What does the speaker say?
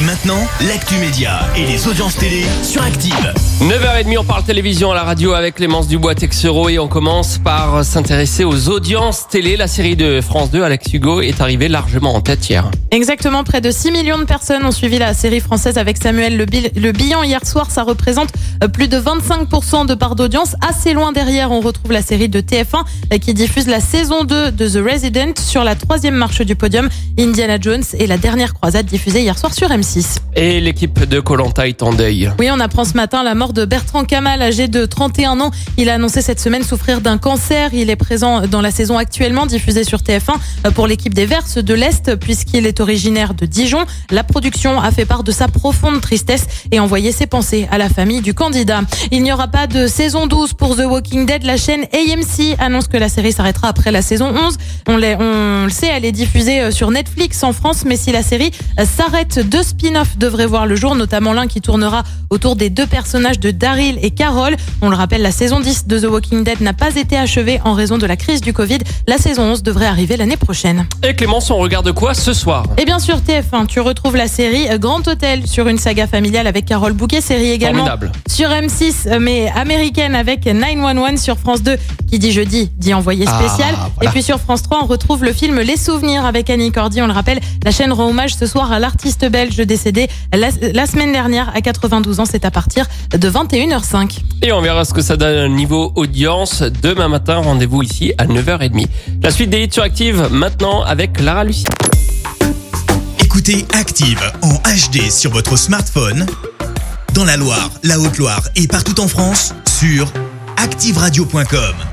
Et maintenant, l'actu média et les audiences télé sur Active. 9h30, on parle télévision à la radio avec Clémence Dubois Texero et on commence par s'intéresser aux audiences télé. La série de France 2, Alex Hugo, est arrivée largement en tête hier. Exactement, près de 6 millions de personnes ont suivi la série française avec Samuel Le, Bil- Le Billon hier soir. Ça représente euh, plus de 25% de part d'audience. Assez loin derrière, on retrouve la série de TF1 euh, qui diffuse la saison 2 de The Resident sur la troisième marche du podium. Indiana Jones et la dernière croisade diffusée hier soir sur M6. Et l'équipe de Colanta est en deuil. Oui, on apprend ce matin la mort de Bertrand Kamal, âgé de 31 ans. Il a annoncé cette semaine souffrir d'un cancer. Il est présent dans la saison actuellement diffusée sur TF1 pour l'équipe des Verts de l'Est, puisqu'il est originaire de Dijon. La production a fait part de sa profonde tristesse et envoyé ses pensées à la famille du candidat. Il n'y aura pas de saison 12 pour The Walking Dead. La chaîne AMC annonce que la série s'arrêtera après la saison 11. On, le sait, elle est diffusée euh, sur Netflix en France, mais si la série euh, s'arrête, deux devraient voir le jour, notamment l'un qui tournera autour des deux personnages de Daryl et Carol. On le rappelle, la saison 10 de The Walking Dead n'a pas été achevée en raison de la crise du Covid. La saison 11 devrait arriver l'année prochaine. Et Clémence, on regarde quoi ce soir? Et bien sûr, TF1, tu retrouves la série Grand Hôtel sur une saga familiale avec Carole Bouquet, série également Formidable. sur M6, mais américaine avec 911 sur France 2, qui dit jeudi, dit envoyé Ah, spécial. voilà. Et puis sur France 3, on retrouve le film Les Souvenirs avec Annie Cordy. On le rappelle, la chaîne rend hommage ce soir à l'artiste belge décédé la, la semaine dernière à 92 ans. C'est à partir de 21h05. Et on verra ce que ça donne niveau audience. Demain matin, rendez-vous ici à 9h30. La suite des hits sur Active, maintenant avec Lara Lucie. Écoutez Active en HD sur votre smartphone, dans la Loire, la Haute-Loire et partout en France, sur activeradio.com.